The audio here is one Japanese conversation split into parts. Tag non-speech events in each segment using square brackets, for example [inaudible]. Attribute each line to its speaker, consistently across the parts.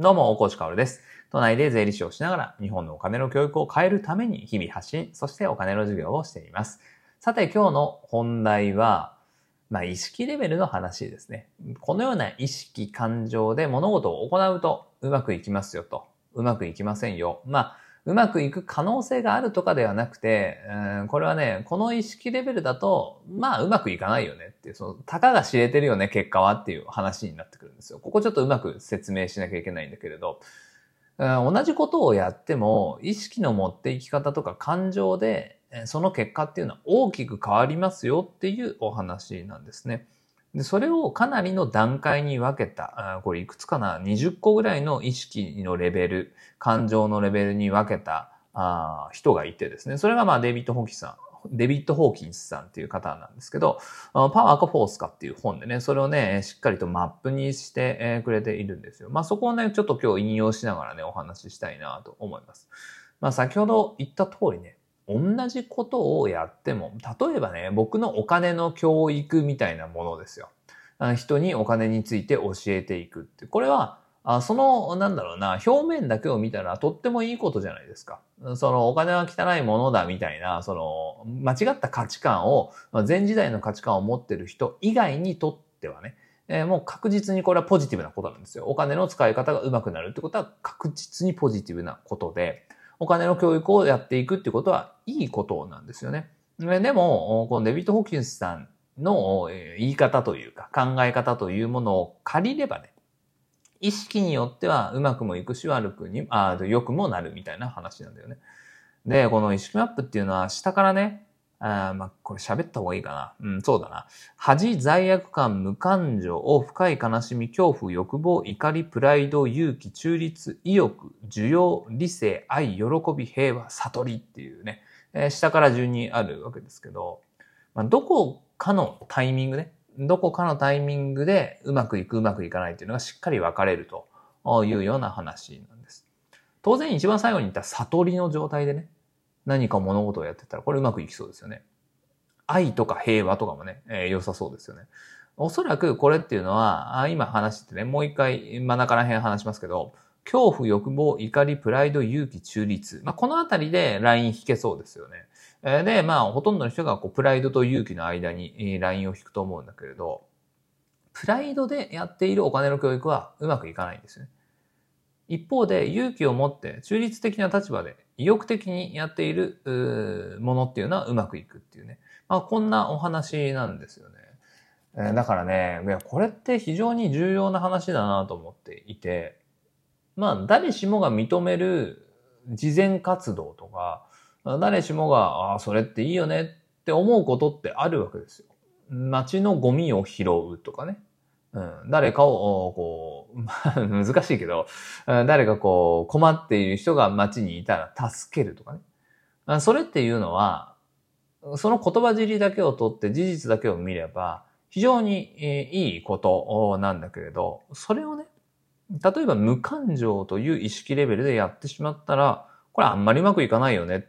Speaker 1: どうも、大河内かおるです。都内で税理士をしながら日本のお金の教育を変えるために日々発信、そしてお金の授業をしています。さて今日の本題は、まあ意識レベルの話ですね。このような意識感情で物事を行うとうまくいきますよと。うまくいきませんよ。まあうまくいく可能性があるとかではなくて、これはね、この意識レベルだと、まあうまくいかないよねっていう、その、たかが知れてるよね、結果はっていう話になってくるんですよ。ここちょっとうまく説明しなきゃいけないんだけれど、同じことをやっても、意識の持っていき方とか感情で、その結果っていうのは大きく変わりますよっていうお話なんですね。で、それをかなりの段階に分けた、これいくつかな ?20 個ぐらいの意識のレベル、感情のレベルに分けたあ人がいてですね。それがまあデビッド・ホーキンスさん、デビッド・ホーキンスさんっていう方なんですけど、パワーかフォースかっていう本でね、それをね、しっかりとマップにしてくれているんですよ。まあそこをね、ちょっと今日引用しながらね、お話ししたいなと思います。まあ先ほど言った通りね、同じことをやっても、例えばね、僕のお金の教育みたいなものですよ。人にお金について教えていくって。これは、その、なんだろうな、表面だけを見たらとってもいいことじゃないですか。そのお金は汚いものだみたいな、その、間違った価値観を、前時代の価値観を持ってる人以外にとってはね、えー、もう確実にこれはポジティブなことなんですよ。お金の使い方が上手くなるってことは確実にポジティブなことで、お金の教育をやっていくってことはいいことなんですよね。でも、このデビット・ホーキンスさんの言い方というか考え方というものを借りればね、意識によってはうまくもいくし悪くに、良くもなるみたいな話なんだよね。で、この意識マップっていうのは下からね、あまあ、これ喋った方がいいかな。うん、そうだな。恥、罪悪感、無感情を深い悲しみ、恐怖、欲望、怒り、プライド、勇気、中立、意欲、需要、理性、愛、喜び、平和、悟りっていうね、えー、下から順にあるわけですけど、まあ、どこかのタイミングね、どこかのタイミングでうまくいく、うまくいかないっていうのがしっかり分かれるというような話なんです。当然一番最後に言った悟りの状態でね、何か物事をやってたら、これうまくいきそうですよね。愛とか平和とかもね、えー、良さそうですよね。おそらくこれっていうのは、あ今話してね、もう一回真ん中ら辺話しますけど、恐怖、欲望、怒り、プライド、勇気、中立。まあ、このあたりでライン引けそうですよね。えで、まあ、ほとんどの人がこうプライドと勇気の間にラインを引くと思うんだけれど、プライドでやっているお金の教育はうまくいかないんですね。一方で勇気を持って中立的な立場で意欲的にやっているものっていうのはうまくいくっていうね。まあこんなお話なんですよね。えー、だからね、いやこれって非常に重要な話だなと思っていて、まあ誰しもが認める慈善活動とか、誰しもが、ああ、それっていいよねって思うことってあるわけですよ。街のゴミを拾うとかね。うん、誰かを、こう、[laughs] 難しいけど、誰かこう、困っている人が街にいたら助けるとかね。それっていうのは、その言葉尻だけを取って事実だけを見れば、非常にいいことなんだけれど、それをね、例えば無感情という意識レベルでやってしまったら、これあんまりうまくいかないよねっ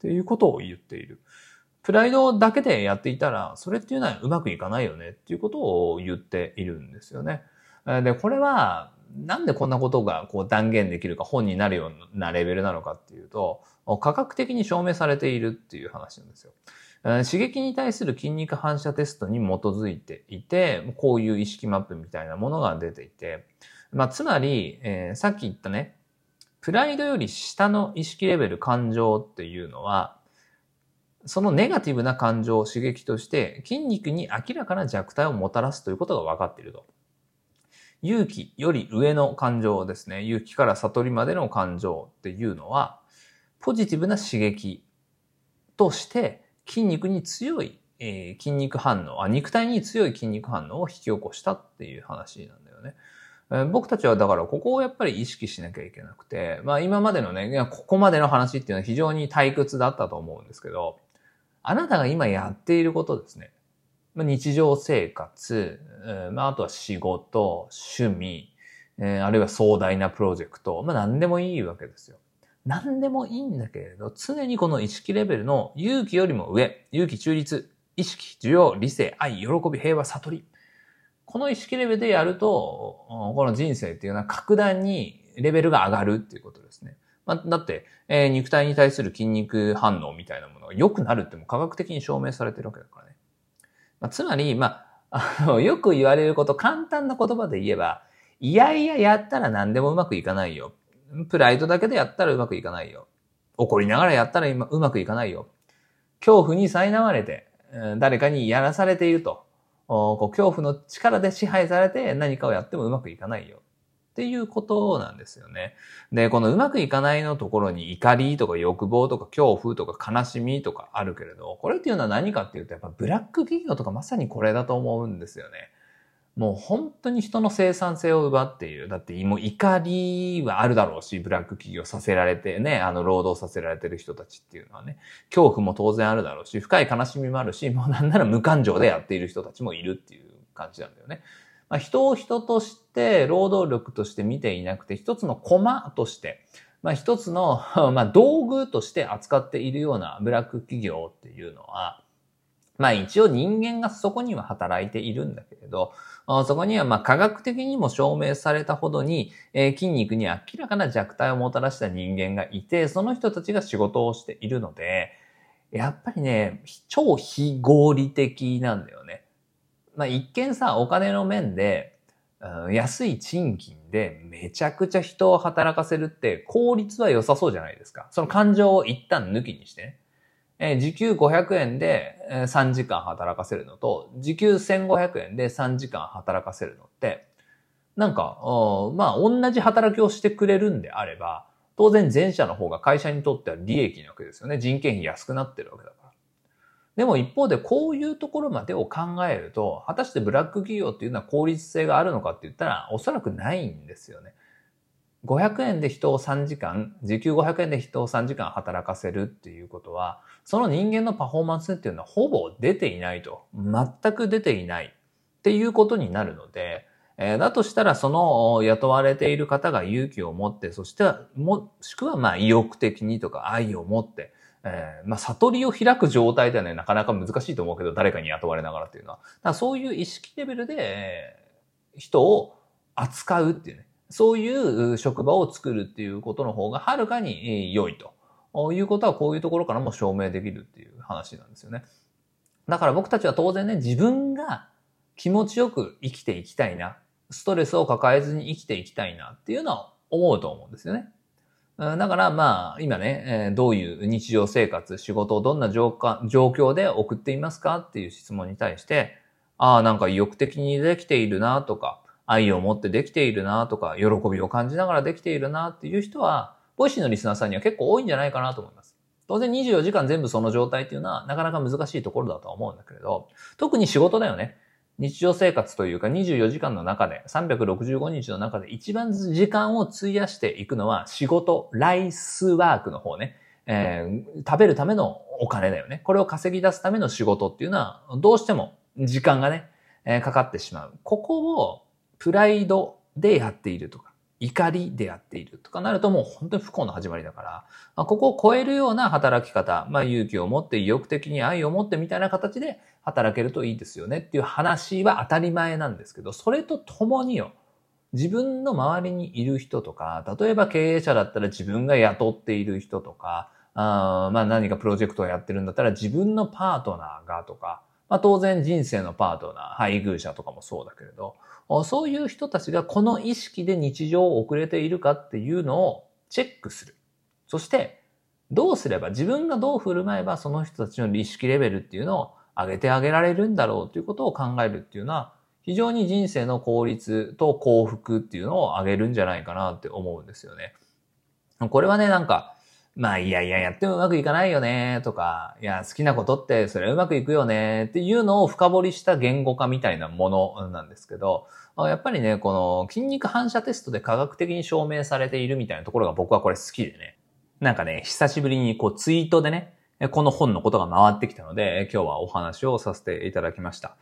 Speaker 1: ていうことを言っている。プライドだけでやっていたら、それっていうのはうまくいかないよねっていうことを言っているんですよね。で、これは、なんでこんなことがこう断言できるか本になるようなレベルなのかっていうと、科学的に証明されているっていう話なんですよ。刺激に対する筋肉反射テストに基づいていて、こういう意識マップみたいなものが出ていて、まあ、つまり、えー、さっき言ったね、プライドより下の意識レベル感情っていうのは、そのネガティブな感情を刺激として筋肉に明らかな弱体をもたらすということが分かっていると。勇気より上の感情ですね。勇気から悟りまでの感情っていうのは、ポジティブな刺激として筋肉に強い、えー、筋肉反応あ、肉体に強い筋肉反応を引き起こしたっていう話なんだよね。僕たちはだからここをやっぱり意識しなきゃいけなくて、まあ今までのね、ここまでの話っていうのは非常に退屈だったと思うんですけど、あなたが今やっていることですね。ま日常生活、まあ、あとは仕事、趣味え、あるいは壮大なプロジェクト、まあ何でもいいわけですよ。何でもいいんだけれど、常にこの意識レベルの勇気よりも上、勇気中立、意識、需要、理性、愛、喜び、平和、悟り。この意識レベルでやると、この人生っていうのは格段にレベルが上がるっていうことですね。まあ、だって、えー、肉体に対する筋肉反応みたいなものが良くなるっても科学的に証明されてるわけだからね。まあ、つまり、まあ、あの、[laughs] よく言われること、簡単な言葉で言えば、いやいややったら何でもうまくいかないよ。プライドだけでやったらうまくいかないよ。怒りながらやったらうまくいかないよ。恐怖に苛まれて、誰かにやらされていると。こう恐怖の力で支配されて何かをやってもうまくいかないよ。っていうことなんですよね。で、このうまくいかないのところに怒りとか欲望とか恐怖とか悲しみとかあるけれど、これっていうのは何かっていうと、やっぱブラック企業とかまさにこれだと思うんですよね。もう本当に人の生産性を奪っている。だってもう怒りはあるだろうし、ブラック企業させられてね、あの労働させられてる人たちっていうのはね、恐怖も当然あるだろうし、深い悲しみもあるし、もうなんなら無感情でやっている人たちもいるっていう感じなんだよね。まあ、人を人として労働力として見ていなくて、一つの駒として、まあ、一つの [laughs] まあ、道具として扱っているようなブラック企業っていうのは、まあ一応人間がそこには働いているんだけれど、そこにはまあ科学的にも証明されたほどに、えー、筋肉に明らかな弱体をもたらした人間がいて、その人たちが仕事をしているので、やっぱりね、超非合理的なんだよね。まあ一見さ、お金の面で、うん、安い賃金でめちゃくちゃ人を働かせるって効率は良さそうじゃないですか。その感情を一旦抜きにしてね。えー、時給500円で3時間働かせるのと、時給1500円で3時間働かせるのって、なんか、まあ、同じ働きをしてくれるんであれば、当然前者の方が会社にとっては利益なわけですよね。人件費安くなってるわけだから。でも一方でこういうところまでを考えると、果たしてブラック企業っていうのは効率性があるのかって言ったら、おそらくないんですよね。500円で人を3時間、時給500円で人を3時間働かせるっていうことは、その人間のパフォーマンスっていうのはほぼ出ていないと。全く出ていないっていうことになるので、えー、だとしたらその雇われている方が勇気を持って、そしてもしくはまあ意欲的にとか愛を持って、えー、まあ悟りを開く状態ではね、なかなか難しいと思うけど、誰かに雇われながらっていうのは。だからそういう意識レベルで人を扱うっていうね。そういう職場を作るっていうことの方がはるかに良いということはこういうところからも証明できるっていう話なんですよね。だから僕たちは当然ね、自分が気持ちよく生きていきたいな、ストレスを抱えずに生きていきたいなっていうのは思うと思うんですよね。だからまあ、今ね、どういう日常生活、仕事をどんな状況で送っていますかっていう質問に対して、ああ、なんか意欲的にできているなとか、愛を持ってできているなとか、喜びを感じながらできているなっていう人は、 Voicy のリスナーさんには結構多いんじゃないかなと思います。当然24時間全部その状態っていうのはなかなか難しいところだとは思うんだけれど、特に仕事だよね。日常生活というか24時間の中で、365日の中で一番時間を費やしていくのは仕事、ライスワークの方ね。えー、食べるためのお金だよね。これを稼ぎ出すための仕事っていうのは、どうしても時間がね、えー、かかってしまう。ここをプライドでやっているとか、怒りでやっているとかなるともう本当に不幸の始まりだから、まあ、ここを超えるような働き方、まあ勇気を持って意欲的に愛を持ってみたいな形で働けるといいですよねっていう話は当たり前なんですけど、それと共によ、自分の周りにいる人とか、例えば経営者だったら自分が雇っている人とか、あまあ何かプロジェクトをやってるんだったら自分のパートナーがとか、まあ当然人生のパートナー、配偶者とかもそうだけれど、そういう人たちがこの意識で日常を送れているかっていうのをチェックする。そして、どうすれば、自分がどう振る舞えばその人たちの意識レベルっていうのを上げてあげられるんだろうということを考えるっていうのは、非常に人生の効率と幸福っていうのを上げるんじゃないかなって思うんですよね。これはね、なんか、まあ、いやいや、やってもうまくいかないよね、とか、いや、好きなことって、それはうまくいくよね、っていうのを深掘りした言語化みたいなものなんですけど、やっぱりね、この筋肉反射テストで科学的に証明されているみたいなところが僕はこれ好きでね。なんかね、久しぶりにこうツイートでね、この本のことが回ってきたので、今日はお話をさせていただきました。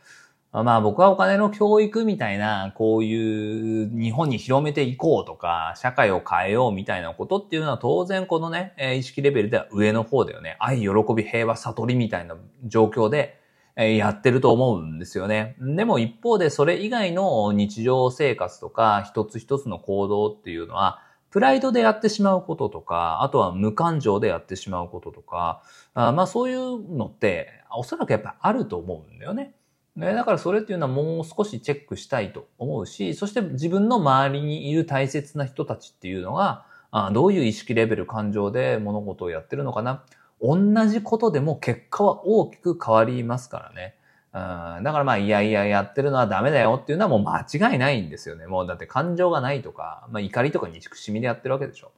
Speaker 1: まあ僕はお金の教育みたいな、こういう日本に広めていこうとか、社会を変えようみたいなことっていうのは当然このね、意識レベルでは上の方だよね。愛、喜び、平和、悟りみたいな状況で、やってると思うんですよね。でも一方でそれ以外の日常生活とか一つ一つの行動っていうのは、プライドでやってしまうこととか、あとは無感情でやってしまうこととか、まあそういうのって、おそらくやっぱあると思うんだよね。ね、だからそれっていうのはもう少しチェックしたいと思うし、そして自分の周りにいる大切な人たちっていうのが、あどういう意識レベル、感情で物事をやってるのかな。同じことでも結果は大きく変わりますからね。うん、だからまあ、いやいややってるのはダメだよっていうのはもう間違いないんですよね。もうだって感情がないとか、まあ怒りとか憎しみでやってるわけでしょ。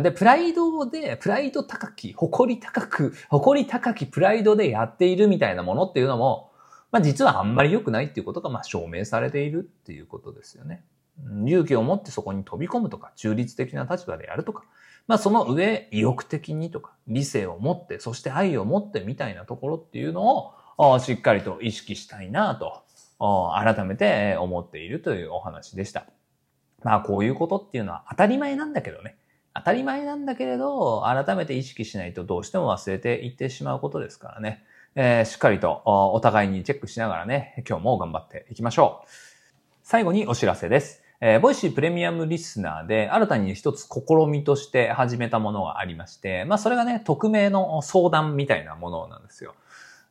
Speaker 1: で、プライドで、プライド高き、誇り高く、誇り高きプライドでやっているみたいなものっていうのも、まあ実はあんまり良くないっていうことがまあ証明されているっていうことですよね。勇気を持ってそこに飛び込むとか、中立的な立場でやるとか、まあその上、意欲的にとか、理性を持って、そして愛を持ってみたいなところっていうのを、しっかりと意識したいなと、改めて思っているというお話でした。まあこういうことっていうのは当たり前なんだけどね。当たり前なんだけれど、改めて意識しないとどうしても忘れていってしまうことですからね。えー、しっかりとお互いにチェックしながらね、今日も頑張っていきましょう。最後にお知らせです。えー、 Voicy プレミアムリスナーで新たに一つ試みとして始めたものがありまして、まあそれがね、匿名の相談みたいなものなんですよ。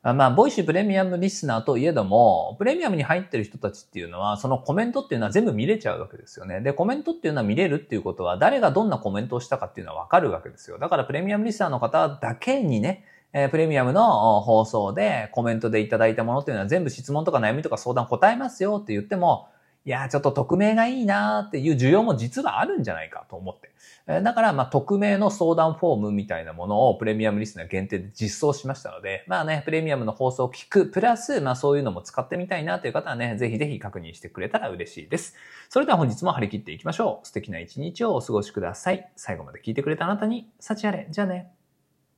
Speaker 1: まあ、 Voicy プレミアムリスナーといえども、プレミアムに入ってる人たちっていうのは、そのコメントっていうのは全部見れちゃうわけですよね。で、コメントっていうのは見れるっていうことは、誰がどんなコメントをしたかっていうのはわかるわけですよ。だからプレミアムリスナーの方だけにね、えー、プレミアムの放送でコメントでいただいたものっていうのは全部質問とか悩みとか相談答えますよって言っても、いや、ちょっと匿名がいいなっていう需要も実はあるんじゃないかと思って。えだから、まあ、匿名の相談フォームみたいなものをプレミアムリスナー限定で実装しましたので、まあね、プレミアムの放送を聞く、プラス、まあそういうのも使ってみたいなという方はね、ぜひぜひ確認してくれたら嬉しいです。それでは本日も張り切っていきましょう。素敵な一日をお過ごしください。最後まで聞いてくれたあなたに、幸あれ。じゃあね。